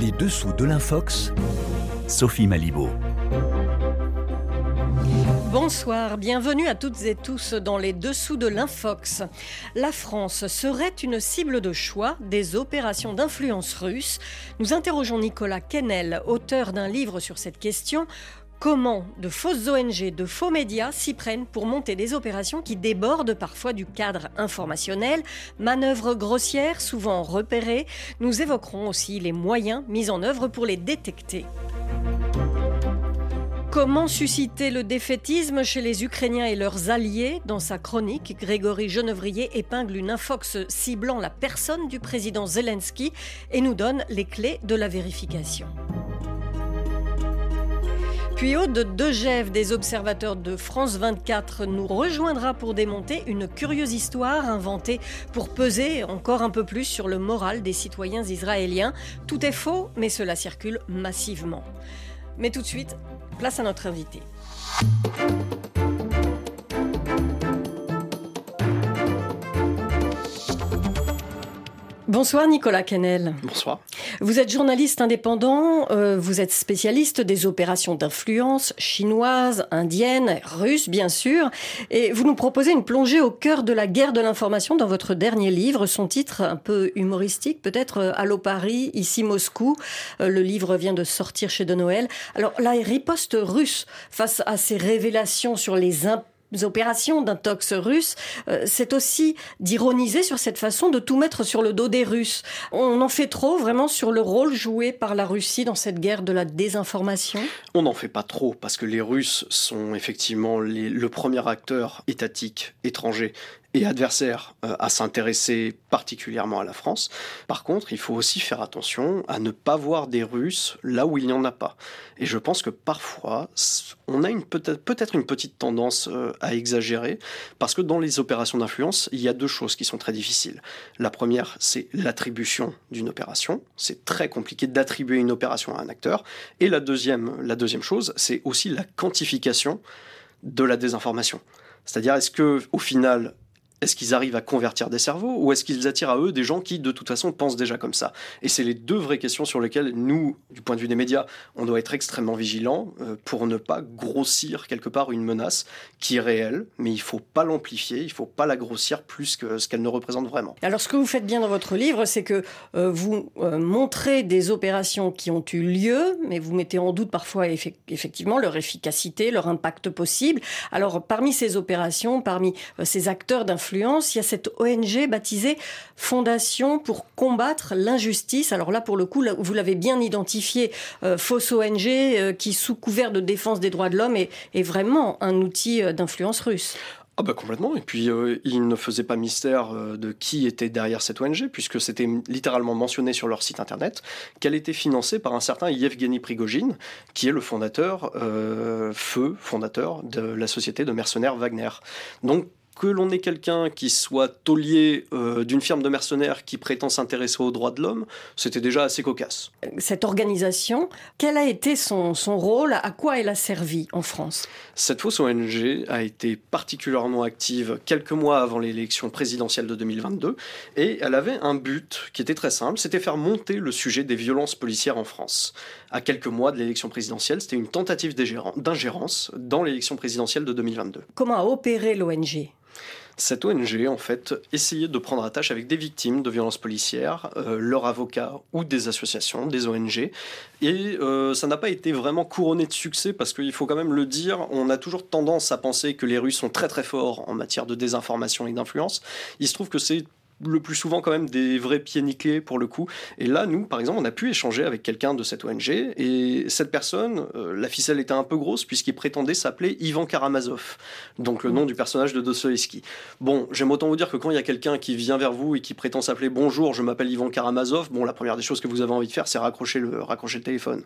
Les dessous de l'Infox, Sophie Malibaud. Bonsoir, bienvenue à toutes et tous dans les dessous de l'Infox. La France serait une cible de choix des opérations d'influence russe Nous interrogeons Nicolas Kennel, auteur d'un livre sur cette question. Comment de fausses ONG, de faux médias s'y prennent pour monter des opérations qui débordent parfois du cadre informationnel, manœuvres grossières souvent repérées. Nous évoquerons aussi les moyens mis en œuvre pour les détecter. Comment susciter le défaitisme chez les Ukrainiens et leurs alliés? Dans sa chronique, Grégory Genevrier épingle une infox ciblant la personne du président Zelensky et nous donne les clés de la vérification. Puis Aude Degève des observateurs de France 24 nous rejoindra pour démonter une curieuse histoire inventée pour peser encore un peu plus sur le moral des citoyens israéliens. Tout est faux, mais cela circule massivement. Mais tout de suite, Place à notre invité. Bonsoir Nicolas Kennel. Bonsoir. Vous êtes journaliste indépendant, euh, vous êtes spécialiste des opérations d'influence chinoises, indiennes, russes bien sûr, et vous nous proposez une plongée au cœur de la guerre de l'information dans votre dernier livre, son titre un peu humoristique, peut-être euh, Allo Paris, ici Moscou. Euh, le livre vient de sortir chez De Noël. Alors la riposte russe face à ces révélations sur les impôts opérations d'un tox russe, euh, c'est aussi d'ironiser sur cette façon de tout mettre sur le dos des Russes. On en fait trop vraiment sur le rôle joué par la Russie dans cette guerre de la désinformation? On n'en fait pas trop parce que les Russes sont effectivement le premier acteur étatique étranger et adversaire euh, à s'intéresser particulièrement à la France. Par contre, il faut aussi faire attention à ne pas voir des Russes là où il n'y en a pas. Et je pense que parfois, on a peut-être peut une petite tendance euh, à exagérer, parce que dans les opérations d'influence, il y a deux choses qui sont très difficiles. La première, c'est l'attribution d'une opération. C'est très compliqué d'attribuer une opération à un acteur. Et la deuxième, la deuxième chose, c'est aussi la quantification de la désinformation. C'est-à-dire, est-ce que, au final, est-ce qu'ils arrivent à convertir des cerveaux ou est-ce qu'ils attirent à eux des gens qui, de toute façon, pensent déjà comme ça? Et c'est les deux vraies questions sur lesquelles nous, du point de vue des médias, on doit être extrêmement vigilants euh, pour ne pas grossir quelque part une menace qui est réelle, mais il faut pas l'amplifier, il faut pas la grossir plus que ce qu'elle ne représente vraiment. Alors ce que vous faites bien dans votre livre, c'est que euh, vous euh, montrez des opérations qui ont eu lieu, mais vous mettez en doute parfois effectivement leur efficacité, leur impact possible. Alors parmi ces opérations, parmi ces acteurs d'influence, il y a cette ONG baptisée Fondation pour combattre l'injustice. Alors là, pour le coup, vous l'avez bien identifié, euh, fausse ONG euh, qui, sous couvert de défense des droits de l'homme, est, vraiment un outil euh, d'influence russe. Ah bah complètement, et puis il ne faisait pas mystère de qui était derrière cette ONG, puisque c'était littéralement mentionné sur leur site internet qu'elle était financée par un certain Yevgeny Prigogine, qui est le fondateur, feu fondateur de la société de mercenaires Wagner. Donc que l'on ait quelqu'un qui soit taulier euh, d'une firme de mercenaires qui prétend s'intéresser aux droits de l'homme, c'était déjà assez cocasse. Cette organisation, quel a été son, son rôle? À quoi elle a servi en France? Cette fausse ONG a été particulièrement active quelques mois avant l'élection présidentielle de 2022 et elle avait un but qui était très simple, c'était faire monter le sujet des violences policières en France. À quelques mois de l'élection présidentielle, c'était une tentative d'ingérence dans l'élection présidentielle de 2022. Comment a opéré l'ONG cette ONG, en fait, essayait de prendre attache avec des victimes de violences policières, euh, leurs avocats ou des associations, des ONG. Et euh, ça n'a pas été vraiment couronné de succès parce qu'il faut quand même le dire, on a toujours tendance à penser que les Russes sont très très forts en matière de désinformation et d'influence. Il se trouve que c'est le plus souvent quand même des vrais pieds nickelés pour le coup. Et là, nous, par exemple, on a pu échanger avec quelqu'un de cette ONG et cette personne, euh, la ficelle était un peu grosse puisqu'il prétendait s'appeler Ivan Karamazov, donc le nom du personnage de Dostoevsky. Bon, j'aime autant vous dire que quand il y a quelqu'un qui vient vers vous et qui prétend s'appeler Bonjour, je m'appelle Ivan Karamazov, bon, la première des choses que vous avez envie de faire, c'est raccrocher le, raccrocher le téléphone.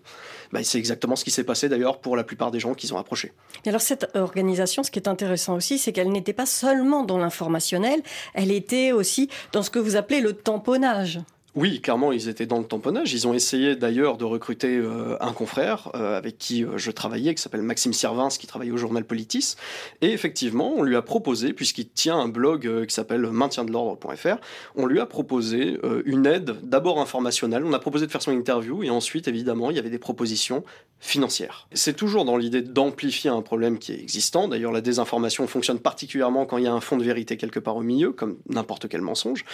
Bah, c'est exactement ce qui s'est passé d'ailleurs pour la plupart des gens qui ont approché. Et alors cette organisation, ce qui est intéressant aussi, c'est qu'elle n'était pas seulement dans l'informationnel, elle était aussi dans ce que vous appelez le tamponnage. Oui, clairement, ils étaient dans le tamponnage. Ils ont essayé d'ailleurs de recruter euh, un confrère euh, avec qui euh, je travaillais, qui s'appelle Maxime Sirvins, qui travaille au journal Politis. Et effectivement, on lui a proposé, puisqu'il tient un blog qui s'appelle maintiendelordre.fr, on lui a proposé une aide d'abord informationnelle. On a proposé de faire son interview et ensuite, évidemment, il y avait des propositions financières. C'est toujours dans l'idée d'amplifier un problème qui est existant. D'ailleurs, la désinformation fonctionne particulièrement quand il y a un fond de vérité quelque part au milieu, comme n'importe quel mensonge.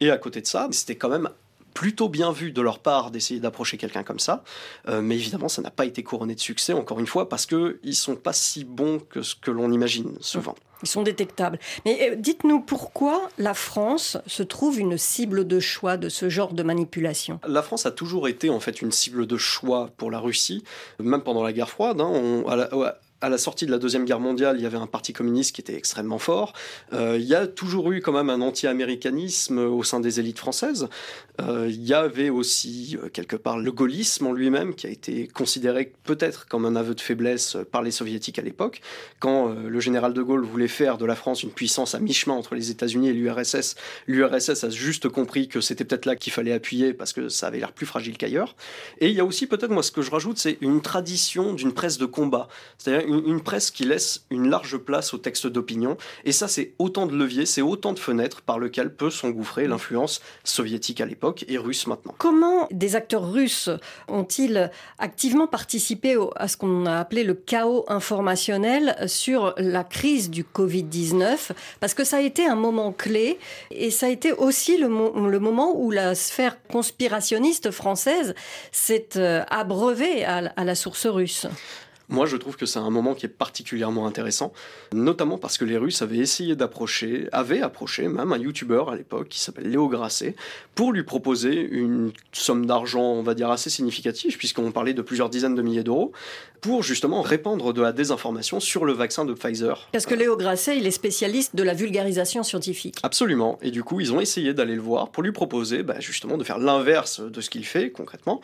Et à côté de ça, c'était quand même plutôt bien vu de leur part d'essayer d'approcher quelqu'un comme ça, euh, mais évidemment ça n'a pas été couronné de succès encore une fois parce qu'ils ne sont pas si bons que ce que l'on imagine souvent. Ils sont détectables. Mais euh, dites-nous pourquoi la France se trouve une cible de choix de ce genre de manipulation? La France a toujours été en fait une cible de choix pour la Russie, même pendant la guerre froide. Hein, on, à la sortie de la Deuxième Guerre mondiale, il y avait un parti communiste qui était extrêmement fort. Euh, il y a toujours eu quand même un anti-américanisme au sein des élites françaises. Euh, il y avait aussi euh, quelque part le gaullisme en lui-même qui a été considéré peut-être comme un aveu de faiblesse par les soviétiques à l'époque. Quand le général de Gaulle voulait faire de la France une puissance à mi-chemin entre les États-Unis et l'URSS, l'URSS a juste compris que c'était peut-être là qu'il fallait appuyer parce que ça avait l'air plus fragile qu'ailleurs. Et il y a aussi peut-être, moi ce que je rajoute, c'est une tradition d'une presse de combat. C'est-à-dire une, presse qui laisse une large place aux textes d'opinion. Et ça, c'est autant de leviers, c'est autant de fenêtres par lesquelles peut s'engouffrer l'influence soviétique à l'époque et russe maintenant. Comment des acteurs russes ont-ils activement participé à ce qu'on a appelé le chaos informationnel sur la crise du Covid-19 Parce que ça a été un moment clé et ça a été aussi le, le moment où la sphère conspirationniste française s'est euh, abreuvée à la source russe. Moi, je trouve que c'est un moment qui est particulièrement intéressant, notamment parce que les Russes avaient essayé d'approcher, avaient approché même un YouTuber à l'époque qui s'appelle Léo Grasset, pour lui proposer une somme d'argent, on va dire, assez significative, puisqu'on parlait de plusieurs dizaines de milliers d'euros, pour justement répandre de la désinformation sur le vaccin de Pfizer. Parce que Léo Grasset, il est spécialiste de la vulgarisation scientifique. Absolument. Et du coup, ils ont essayé d'aller le voir pour lui proposer bah, justement de faire l'inverse de ce qu'il fait concrètement.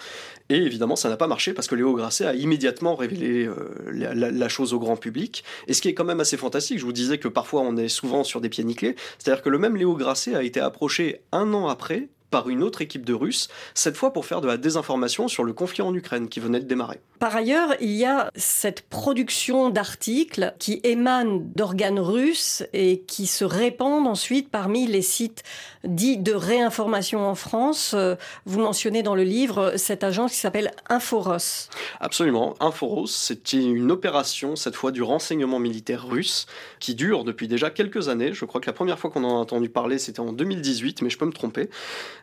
Et évidemment, ça n'a pas marché parce que Léo Grasset a immédiatement révélé euh, la, chose au grand public. Et ce qui est quand même assez fantastique, je vous disais que parfois on est souvent sur des pieds nickelés, c'est-à-dire que le même Léo Grasset a été approché un an après par une autre équipe de Russes, cette fois pour faire de la désinformation sur le conflit en Ukraine qui venait de démarrer. Par ailleurs, il y a cette production d'articles qui émanent d'organes russes et qui se répandent ensuite parmi les sites dits de réinformation en France. Euh, vous mentionnez dans le livre cette agence qui s'appelle Inforos. Absolument. Inforos, c'est une opération, cette fois du renseignement militaire russe, qui dure depuis déjà quelques années. Je crois que la première fois qu'on en a entendu parler, c'était en 2018, mais je peux me tromper.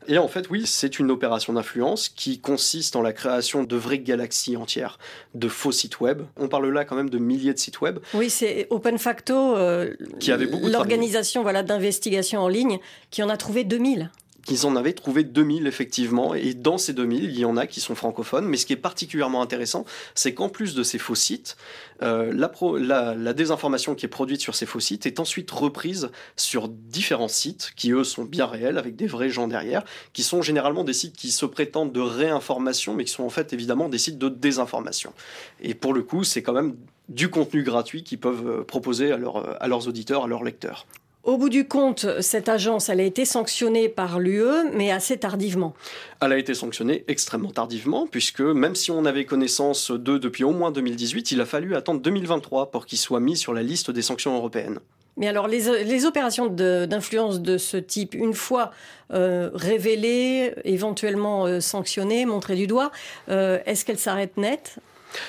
Et en fait, oui, c'est une opération d'influence qui consiste en la création de vraies galaxies entières de faux sites web. On parle là quand même de milliers de sites web. Oui, c'est OpenFacto, euh, qui avait beaucoup l'organisation voilà d'investigation en ligne, qui en a trouvé 2000 qu'ils en avaient trouvé 2000 effectivement, et dans ces 2000, il y en a qui sont francophones, mais ce qui est particulièrement intéressant, c'est qu'en plus de ces faux sites, euh, la, désinformation qui est produite sur ces faux sites est ensuite reprise sur différents sites, qui eux sont bien réels, avec des vrais gens derrière, qui sont généralement des sites qui se prétendent de réinformation, mais qui sont en fait évidemment des sites de désinformation. Et pour le coup, c'est quand même du contenu gratuit qu'ils peuvent euh, proposer à, à leurs auditeurs, à leurs lecteurs. Au bout du compte, cette agence, elle a été sanctionnée par l'UE, mais assez tardivement. Elle a été sanctionnée extrêmement tardivement, puisque même si on avait connaissance d'eux depuis au moins 2018, il a fallu attendre 2023 pour qu'ils soient mis sur la liste des sanctions européennes. Mais alors, les, opérations d'influence de, ce type, une fois euh, révélées, éventuellement euh, sanctionnées, montrées du doigt, euh, est-ce qu'elles s'arrêtent net?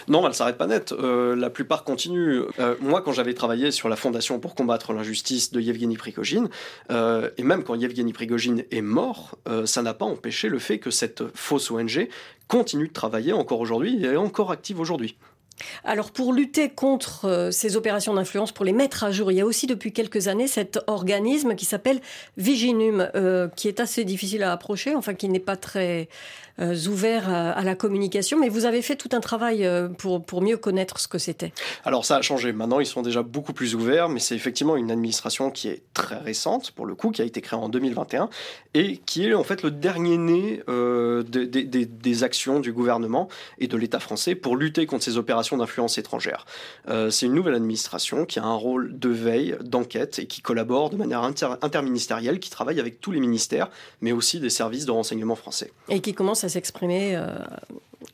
Non, elle s'arrête pas net. Euh, la plupart continuent. Euh, moi, quand j'avais travaillé sur la Fondation pour combattre l'injustice de Yevgeny Prigogine, euh, et même quand Yevgeny Prigogine est mort, ça n'a pas empêché le fait que cette fausse ONG continue de travailler encore aujourd'hui et est encore active aujourd'hui. Alors pour lutter contre ces opérations d'influence, pour les mettre à jour, il y a aussi depuis quelques années cet organisme qui s'appelle Viginum, qui est assez difficile à approcher, enfin qui n'est pas très euh, ouverts à, la communication, mais vous avez fait tout un travail euh, pour, pour mieux connaître ce que c'était. Alors ça a changé. Maintenant, ils sont déjà beaucoup plus ouverts, mais c'est effectivement une administration qui est très récente, pour le coup, qui a été créée en 2021, et qui est en fait le dernier né euh, des actions du gouvernement et de l'État français pour lutter contre ces opérations opérations d'influence étrangère. c'est une nouvelle administration qui a un rôle de veille, d'enquête et qui collabore de manière interministérielle, qui travaille avec tous les ministères, mais aussi des services de renseignement français. Et qui commence à s'exprimer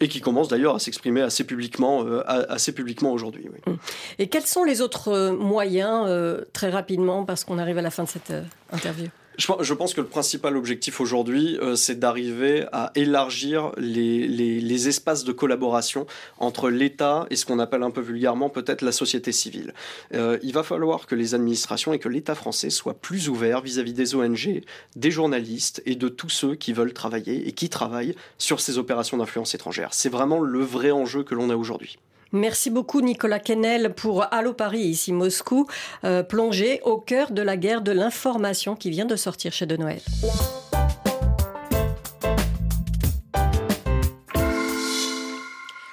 et qui commence d'ailleurs à s'exprimer assez publiquement, euh, assez publiquement aujourd'hui. Hum. Et quels sont les autres euh, moyens, euh, très rapidement, parce qu'on arrive à la fin de cette interview? Je, pense que le principal objectif aujourd'hui, euh, c'est d'arriver à élargir les, espaces de collaboration entre l'État et ce qu'on appelle un peu vulgairement peut-être la société civile. Euh, il va falloir que les administrations et que l'État français soient plus ouverts vis-à-vis des ONG, des journalistes et de tous ceux qui veulent travailler et qui travaillent sur ces opérations d'influence étrangère. C'est vraiment le vrai enjeu que l'on a aujourd'hui. Merci beaucoup Nicolas Kennel pour Allo Paris, ici Moscou, euh, plongé au cœur de la guerre de l'information qui vient de sortir chez De Noël.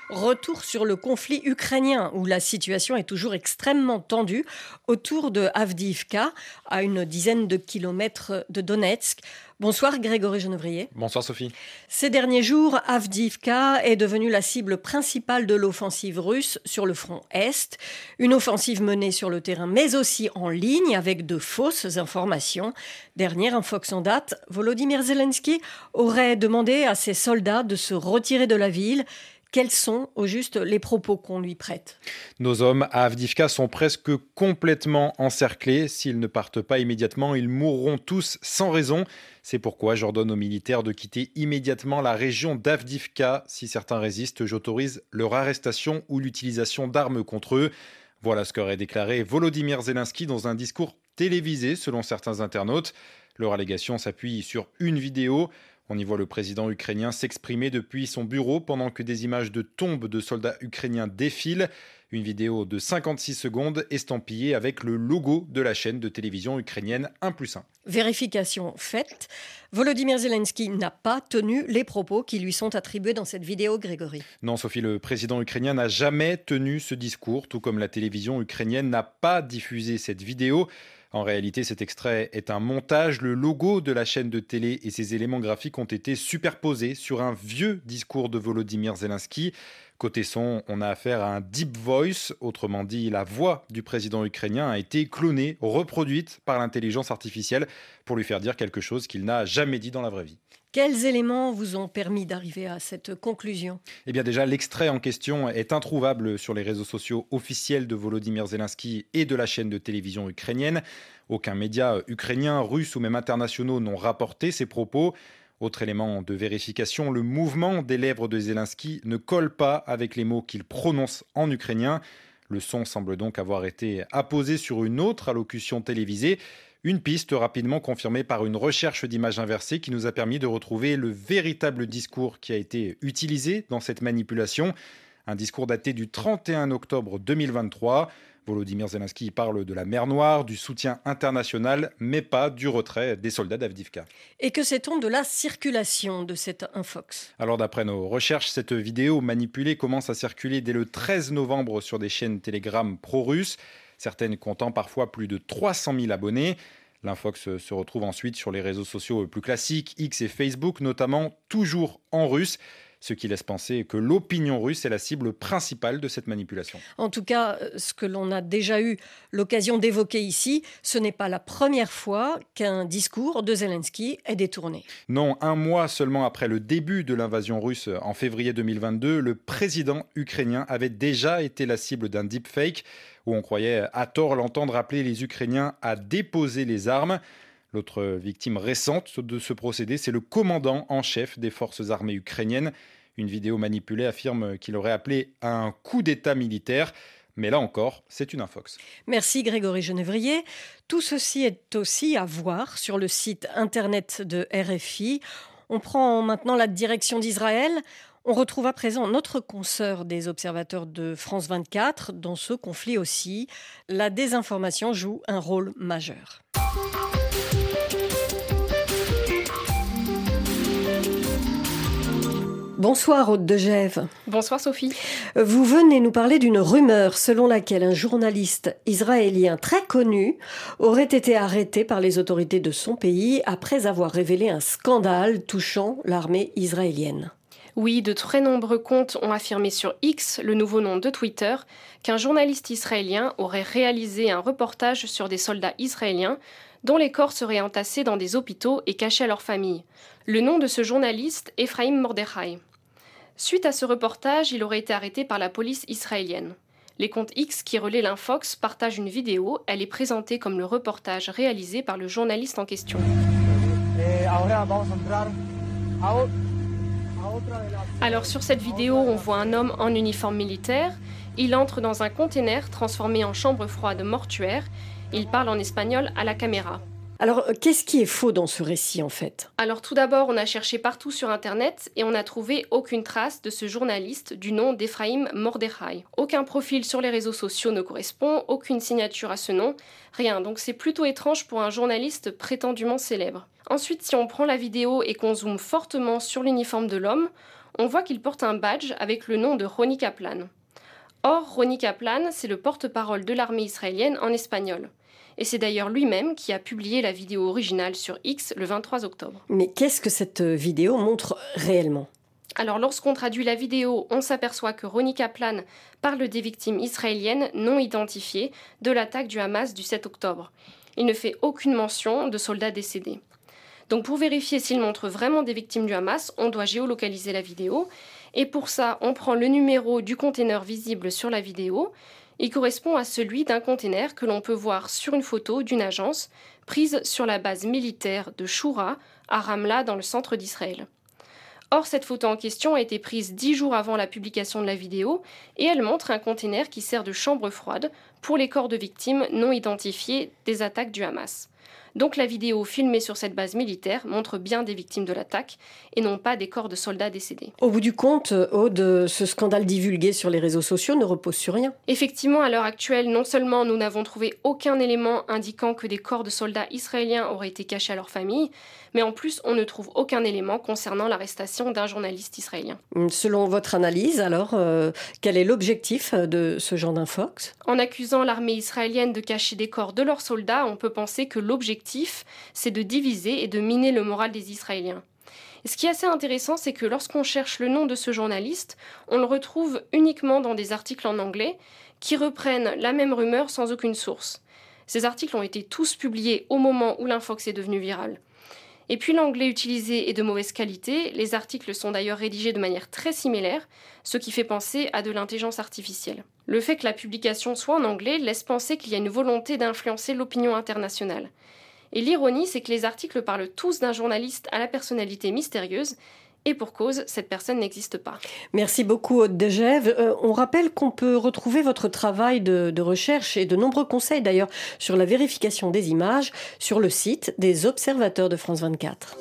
Retour sur le conflit ukrainien où la situation est toujours extrêmement tendue autour de Avdiivka, à une dizaine de kilomètres de Donetsk. Bonsoir Grégory Genevrier. Bonsoir Sophie. Ces derniers jours, Avdivka est devenue la cible principale de l'offensive russe sur le front Est. Une offensive menée sur le terrain mais aussi en ligne avec de fausses informations. Dernière infox en date, Volodymyr Zelensky aurait demandé à ses soldats de se retirer de la ville quels sont au juste les propos qu'on lui prête? Nos hommes à Avdivka sont presque complètement encerclés. S'ils ne partent pas immédiatement, ils mourront tous sans raison. C'est pourquoi j'ordonne aux militaires de quitter immédiatement la région d'Avdivka. Si certains résistent, j'autorise leur arrestation ou l'utilisation d'armes contre eux. Voilà ce qu'aurait déclaré Volodymyr Zelensky dans un discours télévisé selon certains internautes. Leur allégation s'appuie sur une vidéo. On y voit le président ukrainien s'exprimer depuis son bureau pendant que des images de tombes de soldats ukrainiens défilent. Une vidéo de 56 secondes estampillée avec le logo de la chaîne de télévision ukrainienne 1 plus 1. Vérification faite. Volodymyr Zelensky n'a pas tenu les propos qui lui sont attribués dans cette vidéo, Grégory. Non, Sophie, le président ukrainien n'a jamais tenu ce discours, tout comme la télévision ukrainienne n'a pas diffusé cette vidéo. En réalité, cet extrait est un montage. Le logo de la chaîne de télé et ses éléments graphiques ont été superposés sur un vieux discours de Volodymyr Zelensky. Côté son, on a affaire à un deep voice, autrement dit, la voix du président ukrainien a été clonée, reproduite par l'intelligence artificielle pour lui faire dire quelque chose qu'il n'a jamais dit dans la vraie vie. Quels éléments vous ont permis d'arriver à cette conclusion? Eh bien déjà, l'extrait en question est introuvable sur les réseaux sociaux officiels de Volodymyr Zelensky et de la chaîne de télévision ukrainienne. Aucun média ukrainien, russe ou même internationaux n'ont rapporté ces propos. Autre élément de vérification, le mouvement des lèvres de Zelensky ne colle pas avec les mots qu'il prononce en ukrainien. Le son semble donc avoir été apposé sur une autre allocution télévisée. Une piste rapidement confirmée par une recherche d'images inversées qui nous a permis de retrouver le véritable discours qui a été utilisé dans cette manipulation. Un discours daté du 31 octobre 2023. Volodymyr Zelensky parle de la mer Noire, du soutien international, mais pas du retrait des soldats d'Avdivka. Et que sait-on de la circulation de cette infox? Alors d'après nos recherches, cette vidéo manipulée commence à circuler dès le 13 novembre sur des chaînes Telegram pro-russes, certaines comptant parfois plus de 300 000 abonnés. L'infox se retrouve ensuite sur les réseaux sociaux plus classiques, X et Facebook, notamment toujours en russe ce qui laisse penser que l'opinion russe est la cible principale de cette manipulation. En tout cas, euh, ce que l'on a déjà eu l'occasion d'évoquer ici, ce n'est pas la première fois qu'un discours de Zelensky est détourné. Non, un mois seulement après le début de l'invasion russe en février 2022, le président ukrainien avait déjà été la cible d'un deepfake où on croyait à tort l'entendre appeler les Ukrainiens à déposer les armes. L'autre victime récente de ce procédé, c'est le commandant en chef des forces armées ukrainiennes. Une vidéo manipulée affirme qu'il aurait appelé à un coup d'État militaire. Mais là encore, c'est une infox. Merci Grégory Genevrier. Tout ceci est aussi à voir sur le site internet de RFI. On prend maintenant la direction d'Israël. On retrouve à présent notre consoeur des observateurs de France 24. Dans ce conflit aussi, la désinformation joue un rôle majeur. Bonsoir, Aude de Gève. Bonsoir, Sophie. Vous venez nous parler d'une rumeur selon laquelle un journaliste israélien très connu aurait été arrêté par les autorités de son pays après avoir révélé un scandale touchant l'armée israélienne. Oui, de très nombreux comptes ont affirmé sur X, le nouveau nom de Twitter, qu'un journaliste israélien aurait réalisé un reportage sur des soldats israéliens dont les corps seraient entassés dans des hôpitaux et cachés à leurs familles. Le nom de ce journaliste, Ephraim Mordechai. Suite à ce reportage, il aurait été arrêté par la police israélienne. Les comptes X qui relaient l'infox partagent une vidéo. Elle est présentée comme le reportage réalisé par le journaliste en question. Alors sur cette vidéo, on voit un homme en uniforme militaire. Il entre dans un conteneur transformé en chambre froide mortuaire. Il parle en espagnol à la caméra. Alors, euh, qu'est-ce qui est faux dans ce récit en fait? Alors tout d'abord, on a cherché partout sur Internet et on n'a trouvé aucune trace de ce journaliste du nom d'Ephraim Mordechai. Aucun profil sur les réseaux sociaux ne correspond, aucune signature à ce nom, rien. Donc c'est plutôt étrange pour un journaliste prétendument célèbre. Ensuite, si on prend la vidéo et qu'on zoome fortement sur l'uniforme de l'homme, on voit qu'il porte un badge avec le nom de Ronnie Kaplan. Or, Ronnie Kaplan, c'est le porte-parole de l'armée israélienne en espagnol et c'est d'ailleurs lui-même qui a publié la vidéo originale sur X le 23 octobre. Mais qu'est-ce que cette vidéo montre réellement? Alors lorsqu'on traduit la vidéo, on s'aperçoit que Ronnie Kaplan parle des victimes israéliennes non identifiées de l'attaque du Hamas du 7 octobre. Il ne fait aucune mention de soldats décédés. Donc pour vérifier s'il montre vraiment des victimes du Hamas, on doit géolocaliser la vidéo. Et pour ça, on prend le numéro du conteneur visible sur la vidéo, il correspond à celui d'un conteneur que l'on peut voir sur une photo d'une agence prise sur la base militaire de Shura à Ramla dans le centre d'Israël. Or, cette photo en question a été prise dix jours avant la publication de la vidéo et elle montre un conteneur qui sert de chambre froide pour les corps de victimes non identifiés des attaques du Hamas. Donc la vidéo filmée sur cette base militaire montre bien des victimes de l'attaque et non pas des corps de soldats décédés. Au bout du compte, Aude, ce scandale divulgué sur les réseaux sociaux ne repose sur rien. Effectivement, à l'heure actuelle, non seulement nous n'avons trouvé aucun élément indiquant que des corps de soldats israéliens auraient été cachés à leur famille, mais en plus, on ne trouve aucun élément concernant l'arrestation d'un journaliste israélien. Selon votre analyse, alors, euh, quel est l'objectif de ce genre d'infox? En accusant l'armée israélienne de cacher des corps de leurs soldats, on peut penser que l'objectif c'est de diviser et de miner le moral des Israéliens. ce qui est assez intéressant, c'est que lorsqu'on cherche le nom de ce journaliste, on le retrouve uniquement dans des articles en anglais qui reprennent la même rumeur sans aucune source. Ces articles ont été tous publiés au moment où l'infox est devenu viral. Et puis l'anglais utilisé est de mauvaise qualité, les articles sont d'ailleurs rédigés de manière très similaire, ce qui fait penser à de l'intelligence artificielle. Le fait que la publication soit en anglais laisse penser qu'il y a une volonté d'influencer l'opinion internationale. Et l'ironie, c'est que les articles parlent tous d'un journaliste à la personnalité mystérieuse, et pour cause, cette personne n'existe pas. Merci beaucoup, Aude Degève. Euh, on rappelle qu'on peut retrouver votre travail de, de, recherche et de nombreux conseils d'ailleurs sur la vérification des images sur le site des observateurs de France 24.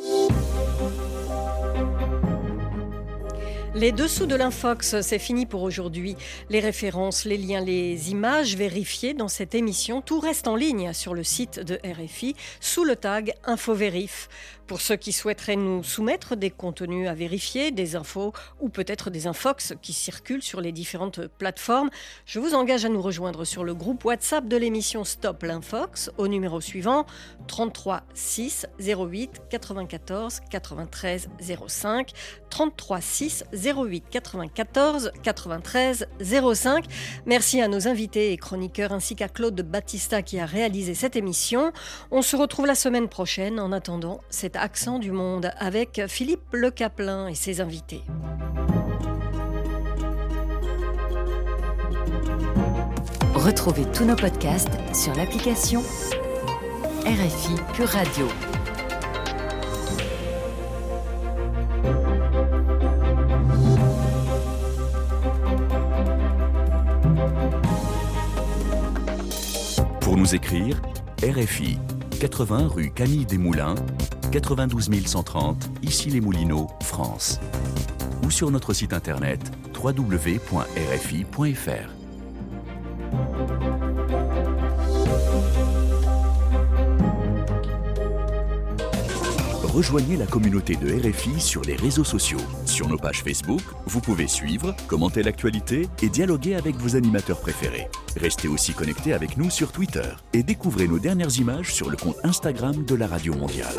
Les dessous de l'infox, c'est fini pour aujourd'hui. Les références, les liens, les images vérifiées dans cette émission, tout reste en ligne sur le site de RFI sous le tag InfoVérif. Pour ceux qui souhaiteraient nous soumettre des contenus à vérifier, des infos ou peut-être des infox qui circulent sur les différentes plateformes, je vous engage à nous rejoindre sur le groupe WhatsApp de l'émission Stop l'Infox au numéro suivant 33 6 08 94 93 05 33 6 08 94 93 05. Merci à nos invités et chroniqueurs ainsi qu'à Claude Battista qui a réalisé cette émission. On se retrouve la semaine prochaine. En attendant, c'est Accent du Monde avec Philippe Le Caplin et ses invités. Retrouvez tous nos podcasts sur l'application RFI Pure Radio. Pour nous écrire, RFI 80 rue Camille Desmoulins 92 130, ici les Moulineaux, France. Ou sur notre site internet www.rfi.fr. Rejoignez la communauté de RFI sur les réseaux sociaux. Sur nos pages Facebook, vous pouvez suivre, commenter l'actualité et dialoguer avec vos animateurs préférés. Restez aussi connectés avec nous sur Twitter et découvrez nos dernières images sur le compte Instagram de la Radio Mondiale.